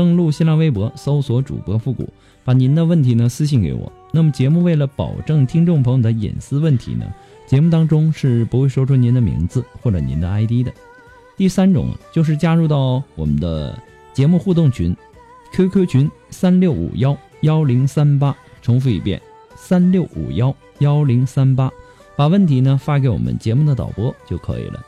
登录新浪微博，搜索主播复古，把您的问题呢私信给我。那么节目为了保证听众朋友的隐私问题呢，节目当中是不会说出您的名字或者您的 ID 的。第三种就是加入到我们的节目互动群，QQ 群三六五幺幺零三八，重复一遍三六五幺幺零三八，把问题呢发给我们节目的导播就可以了。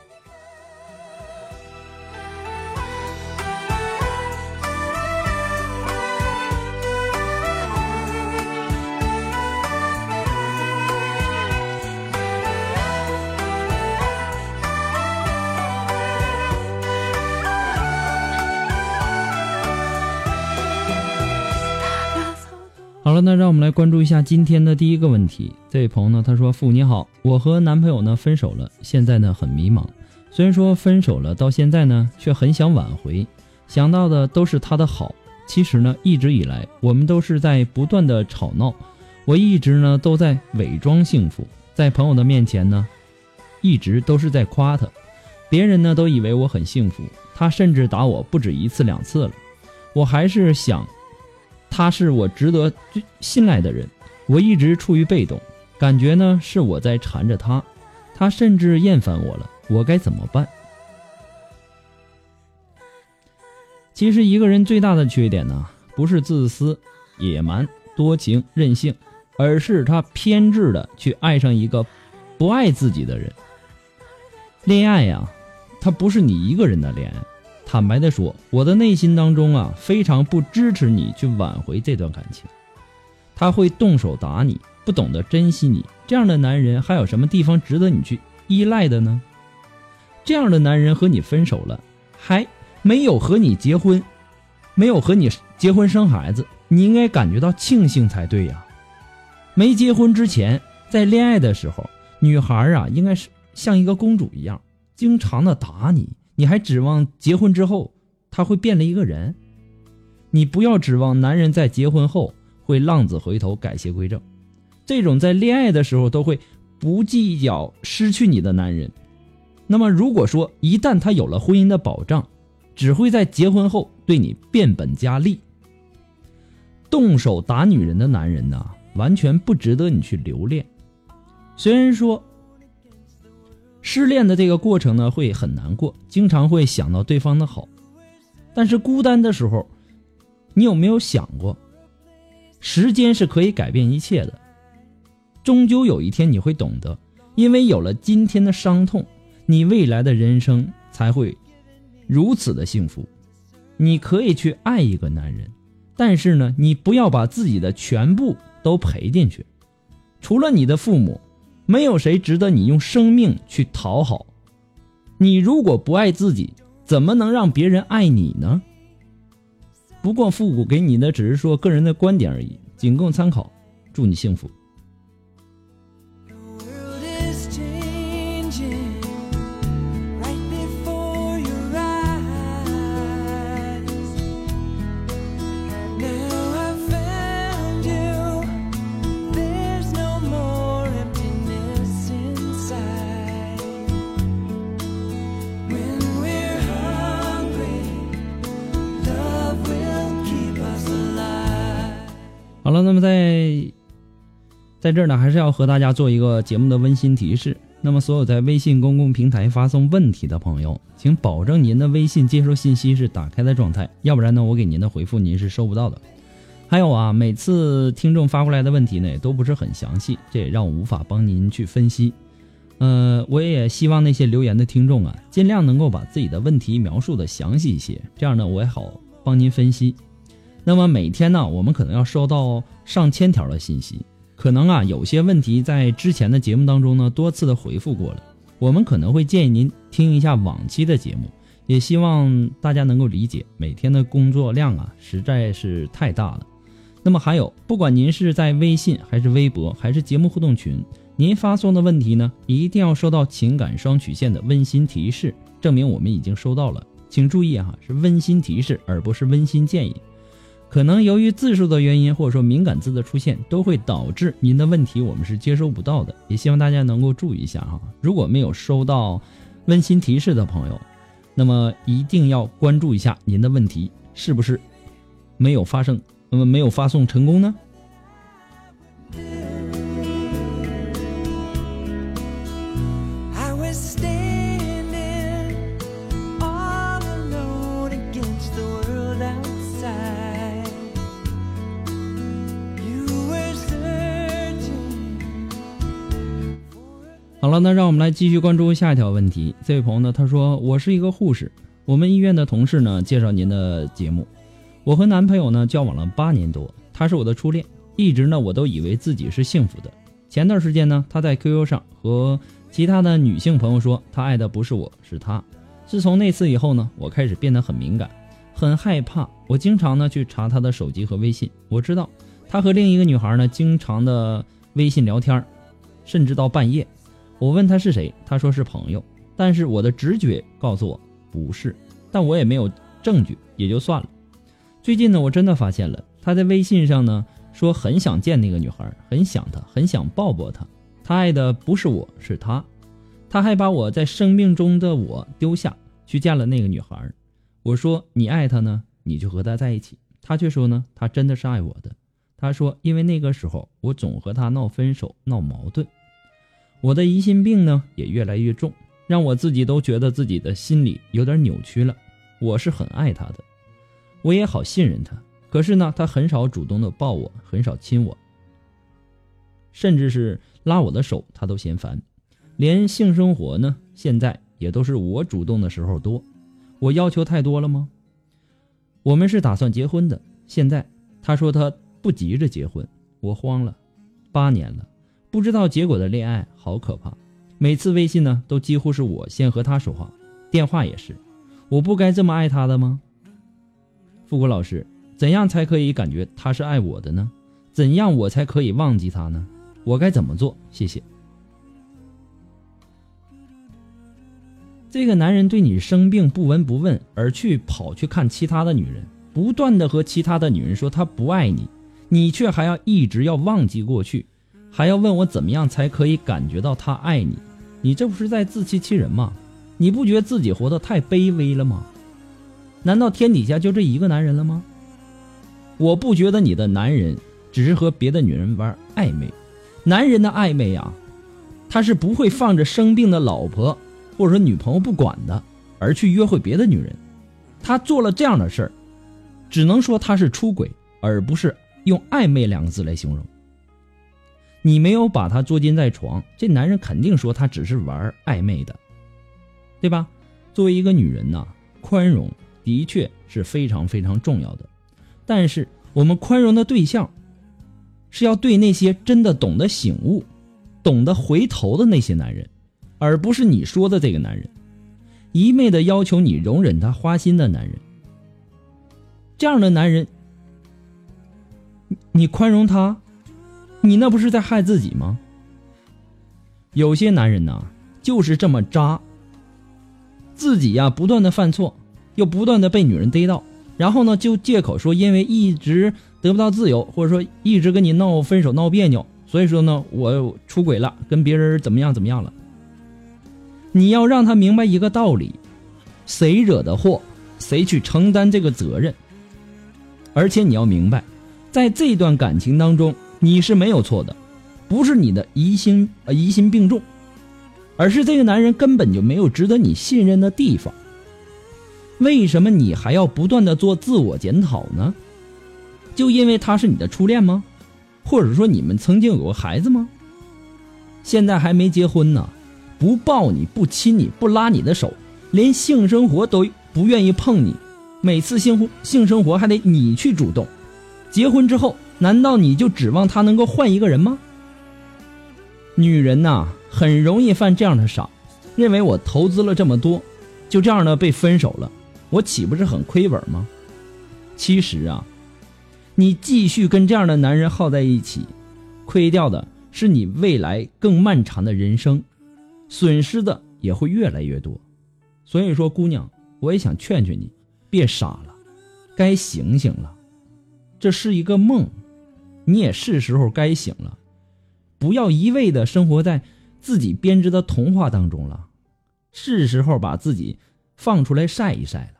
好了，那让我们来关注一下今天的第一个问题。这位朋友呢，他说：“父你好，我和男朋友呢分手了，现在呢很迷茫。虽然说分手了，到现在呢却很想挽回，想到的都是他的好。其实呢，一直以来我们都是在不断的吵闹，我一直呢都在伪装幸福，在朋友的面前呢，一直都是在夸他，别人呢都以为我很幸福。他甚至打我不止一次两次了，我还是想。”他是我值得信赖的人，我一直处于被动，感觉呢是我在缠着他，他甚至厌烦我了，我该怎么办？其实一个人最大的缺点呢，不是自私、野蛮、多情、任性，而是他偏执的去爱上一个不爱自己的人。恋爱呀，它不是你一个人的恋爱。坦白的说，我的内心当中啊，非常不支持你去挽回这段感情。他会动手打你，不懂得珍惜你。这样的男人还有什么地方值得你去依赖的呢？这样的男人和你分手了，还没有和你结婚，没有和你结婚生孩子，你应该感觉到庆幸才对呀。没结婚之前，在恋爱的时候，女孩啊，应该是像一个公主一样，经常的打你。你还指望结婚之后他会变了一个人？你不要指望男人在结婚后会浪子回头改邪归正。这种在恋爱的时候都会不计较失去你的男人，那么如果说一旦他有了婚姻的保障，只会在结婚后对你变本加厉。动手打女人的男人呢，完全不值得你去留恋。虽然说。失恋的这个过程呢，会很难过，经常会想到对方的好，但是孤单的时候，你有没有想过，时间是可以改变一切的，终究有一天你会懂得，因为有了今天的伤痛，你未来的人生才会如此的幸福。你可以去爱一个男人，但是呢，你不要把自己的全部都赔进去，除了你的父母。没有谁值得你用生命去讨好。你如果不爱自己，怎么能让别人爱你呢？不过复古给你的只是说个人的观点而已，仅供参考。祝你幸福。在这儿呢，还是要和大家做一个节目的温馨提示。那么，所有在微信公共平台发送问题的朋友，请保证您的微信接收信息是打开的状态，要不然呢，我给您的回复您是收不到的。还有啊，每次听众发过来的问题呢，也都不是很详细，这也让我无法帮您去分析。呃，我也希望那些留言的听众啊，尽量能够把自己的问题描述的详细一些，这样呢，我也好帮您分析。那么每天呢，我们可能要收到上千条的信息。可能啊，有些问题在之前的节目当中呢，多次的回复过了。我们可能会建议您听一下往期的节目，也希望大家能够理解，每天的工作量啊实在是太大了。那么还有，不管您是在微信还是微博还是节目互动群，您发送的问题呢，一定要收到情感双曲线的温馨提示，证明我们已经收到了。请注意哈，是温馨提示，而不是温馨建议。可能由于字数的原因，或者说敏感字的出现，都会导致您的问题我们是接收不到的。也希望大家能够注意一下哈。如果没有收到温馨提示的朋友，那么一定要关注一下您的问题是不是没有发生，那么没有发送成功呢？了，那让我们来继续关注下一条问题。这位朋友呢，他说：“我是一个护士，我们医院的同事呢介绍您的节目。我和男朋友呢交往了八年多，他是我的初恋，一直呢我都以为自己是幸福的。前段时间呢，他在 QQ 上和其他的女性朋友说他爱的不是我，是他。自从那次以后呢，我开始变得很敏感，很害怕。我经常呢去查他的手机和微信，我知道他和另一个女孩呢经常的微信聊天，甚至到半夜。”我问他是谁，他说是朋友，但是我的直觉告诉我不是，但我也没有证据，也就算了。最近呢，我真的发现了他在微信上呢说很想见那个女孩，很想她，很想抱抱她。他爱的不是我，是他，他还把我在生命中的我丢下去见了那个女孩。我说你爱她呢，你就和她在一起。他却说呢，他真的是爱我的。他说因为那个时候我总和他闹分手，闹矛盾。我的疑心病呢也越来越重，让我自己都觉得自己的心里有点扭曲了。我是很爱他的，我也好信任他，可是呢，他很少主动的抱我，很少亲我，甚至是拉我的手，他都嫌烦。连性生活呢，现在也都是我主动的时候多。我要求太多了吗？我们是打算结婚的，现在他说他不急着结婚，我慌了，八年了。不知道结果的恋爱好可怕，每次微信呢都几乎是我先和他说话，电话也是，我不该这么爱他的吗？富国老师，怎样才可以感觉他是爱我的呢？怎样我才可以忘记他呢？我该怎么做？谢谢。这个男人对你生病不闻不问，而去跑去看其他的女人，不断的和其他的女人说他不爱你，你却还要一直要忘记过去。还要问我怎么样才可以感觉到他爱你？你这不是在自欺欺人吗？你不觉得自己活得太卑微了吗？难道天底下就这一个男人了吗？我不觉得你的男人只是和别的女人玩暧昧，男人的暧昧啊，他是不会放着生病的老婆或者说女朋友不管的，而去约会别的女人。他做了这样的事儿，只能说他是出轨，而不是用暧昧两个字来形容。你没有把他捉奸在床，这男人肯定说他只是玩暧昧的，对吧？作为一个女人呐，宽容的确是非常非常重要的，但是我们宽容的对象是要对那些真的懂得醒悟、懂得回头的那些男人，而不是你说的这个男人，一昧的要求你容忍他花心的男人。这样的男人，你宽容他？你那不是在害自己吗？有些男人呐，就是这么渣。自己呀，不断的犯错，又不断的被女人逮到，然后呢，就借口说因为一直得不到自由，或者说一直跟你闹分手、闹别扭，所以说呢，我出轨了，跟别人怎么样怎么样了。你要让他明白一个道理：谁惹的祸，谁去承担这个责任。而且你要明白。在这段感情当中，你是没有错的，不是你的疑心呃疑心病重，而是这个男人根本就没有值得你信任的地方。为什么你还要不断的做自我检讨呢？就因为他是你的初恋吗？或者说你们曾经有过孩子吗？现在还没结婚呢，不抱你不亲你不拉你的手，连性生活都不愿意碰你，每次性性生活还得你去主动。结婚之后，难道你就指望他能够换一个人吗？女人呐，很容易犯这样的傻，认为我投资了这么多，就这样的被分手了，我岂不是很亏本吗？其实啊。你继续跟这样的男人耗在一起，亏掉的是你未来更漫长的人生，损失的也会越来越多。所以说，姑娘，我也想劝劝你，别傻了，该醒醒了。这是一个梦，你也是时候该醒了，不要一味的生活在自己编织的童话当中了，是时候把自己放出来晒一晒了。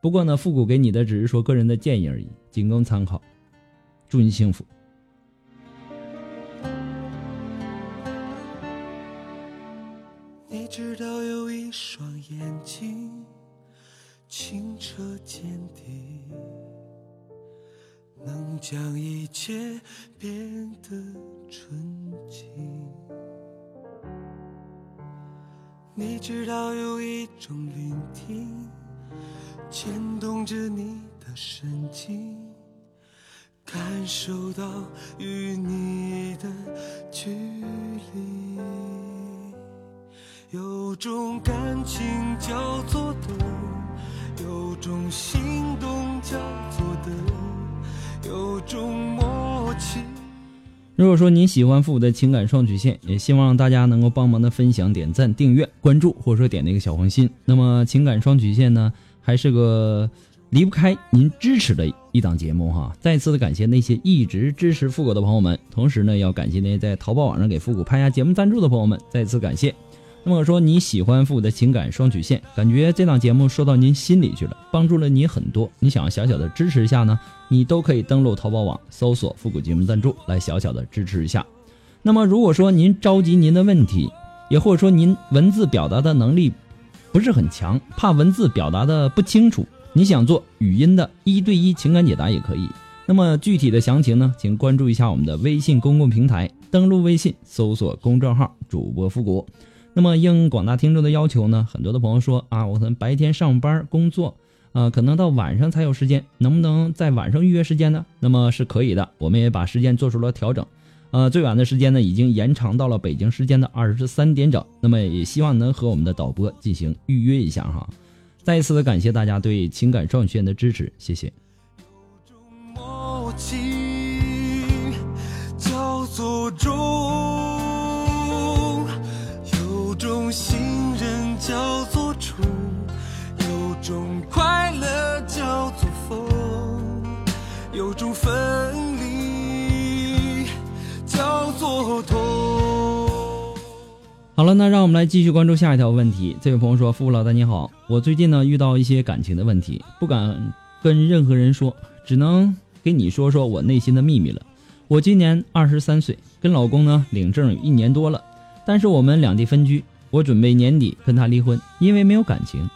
不过呢，复古给你的只是说个人的建议而已，仅供参考。祝你幸福。你知道有一双眼睛清澈见底，能将一切变得纯净。你知道有一种聆听。牵动着你的神经，感受到与你的距离，有种感情叫做等，有种心动叫做等，有种默契。如果说您喜欢复古的情感双曲线，也希望大家能够帮忙的分享、点赞、订阅、关注，或者说点那个小红心。那么情感双曲线呢？还是个离不开您支持的一档节目哈！再次的感谢那些一直支持复古的朋友们，同时呢，要感谢那些在淘宝网上给复古拍下节目赞助的朋友们，再次感谢。那么说你喜欢复古的情感双曲线，感觉这档节目说到您心里去了，帮助了你很多，你想要小小的支持一下呢，你都可以登录淘宝网搜索复古节目赞助来小小的支持一下。那么如果说您着急您的问题，也或者说您文字表达的能力。不是很强，怕文字表达的不清楚，你想做语音的一对一情感解答也可以。那么具体的详情呢，请关注一下我们的微信公共平台，登录微信搜索公众号主播复古。那么应广大听众的要求呢，很多的朋友说啊，我可能白天上班工作，啊，可能到晚上才有时间，能不能在晚上预约时间呢？那么是可以的，我们也把时间做出了调整。呃，最晚的时间呢，已经延长到了北京时间的二十三点整。那么也希望能和我们的导播进行预约一下哈。再一次的感谢大家对情感双曲线的支持，谢谢。有种默契叫做中种快乐叫做疯，有种分离叫做痛。好了，那让我们来继续关注下一条问题。这位朋友说：“付老大你好，我最近呢遇到一些感情的问题，不敢跟任何人说，只能给你说说我内心的秘密了。我今年二十三岁，跟老公呢领证一年多了，但是我们两地分居，我准备年底跟他离婚，因为没有感情。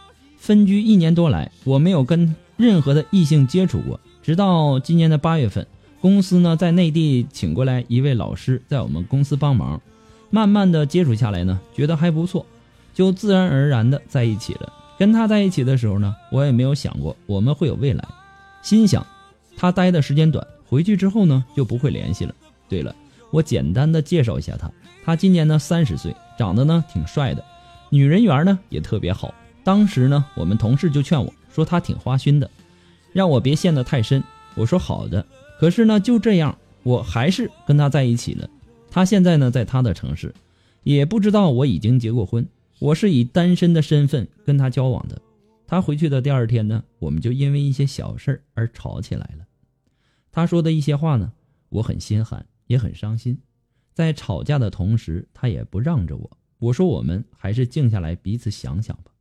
分居一年多来，我没有跟任何的异性接触过，直到今年的八月份，公司呢在内地请过来一位老师，在我们公司帮忙。”慢慢的接触下来呢，觉得还不错，就自然而然的在一起了。跟他在一起的时候呢，我也没有想过我们会有未来，心想他待的时间短，回去之后呢就不会联系了。对了，我简单的介绍一下他，他今年呢三十岁，长得呢挺帅的，女人缘呢也特别好。当时呢，我们同事就劝我说他挺花心的，让我别陷得太深。我说好的，可是呢就这样，我还是跟他在一起了。他现在呢，在他的城市，也不知道我已经结过婚。我是以单身的身份跟他交往的。他回去的第二天呢，我们就因为一些小事而吵起来了。他说的一些话呢，我很心寒，也很伤心。在吵架的同时，他也不让着我。我说我们还是静下来，彼此想想吧，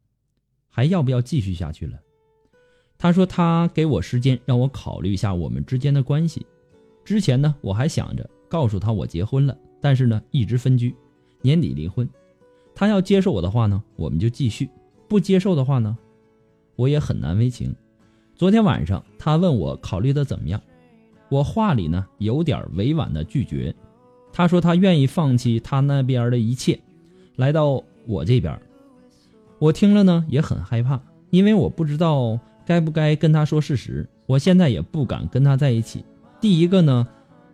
还要不要继续下去了？他说他给我时间，让我考虑一下我们之间的关系。之前呢，我还想着告诉他我结婚了，但是呢，一直分居，年底离婚。他要接受我的话呢，我们就继续；不接受的话呢，我也很难为情。昨天晚上他问我考虑的怎么样，我话里呢有点委婉的拒绝。他说他愿意放弃他那边的一切，来到我这边。我听了呢也很害怕，因为我不知道。该不该跟他说事实？我现在也不敢跟他在一起。第一个呢，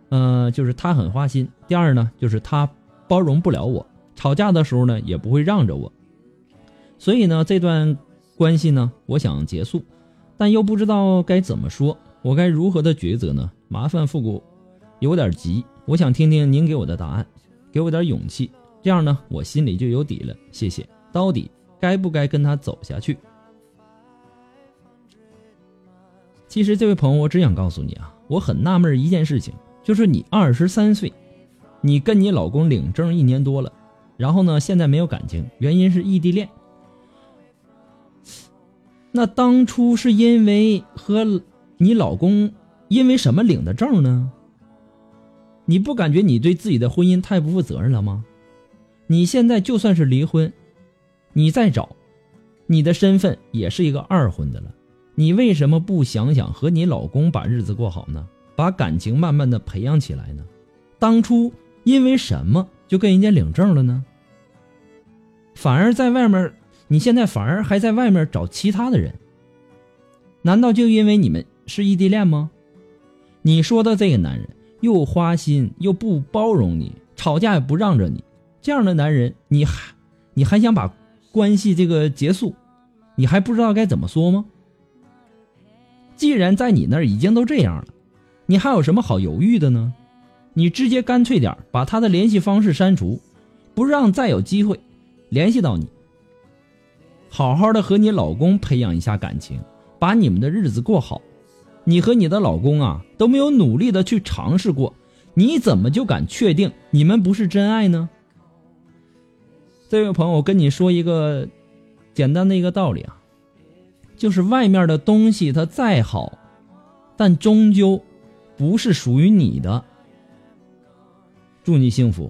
呃，就是他很花心；第二呢，就是他包容不了我，吵架的时候呢也不会让着我。所以呢，这段关系呢，我想结束，但又不知道该怎么说，我该如何的抉择呢？麻烦复古，有点急，我想听听您给我的答案，给我点勇气，这样呢，我心里就有底了。谢谢。到底该不该跟他走下去？其实，这位朋友，我只想告诉你啊，我很纳闷一件事情，就是你二十三岁，你跟你老公领证一年多了，然后呢，现在没有感情，原因是异地恋。那当初是因为和你老公因为什么领的证呢？你不感觉你对自己的婚姻太不负责任了吗？你现在就算是离婚，你再找，你的身份也是一个二婚的了。你为什么不想想和你老公把日子过好呢？把感情慢慢的培养起来呢？当初因为什么就跟人家领证了呢？反而在外面，你现在反而还在外面找其他的人？难道就因为你们是异地恋吗？你说的这个男人又花心又不包容你，吵架也不让着你，这样的男人，你还你还想把关系这个结束？你还不知道该怎么说吗？既然在你那儿已经都这样了，你还有什么好犹豫的呢？你直接干脆点把他的联系方式删除，不让再有机会联系到你。好好的和你老公培养一下感情，把你们的日子过好。你和你的老公啊都没有努力的去尝试过，你怎么就敢确定你们不是真爱呢？这位朋友，我跟你说一个简单的一个道理啊。就是外面的东西，它再好，但终究不是属于你的。祝你幸福。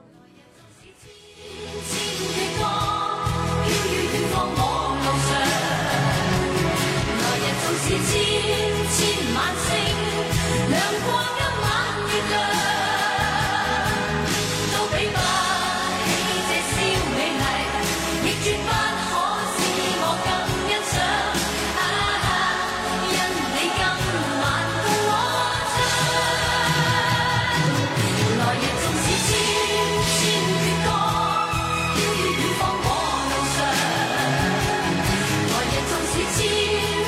起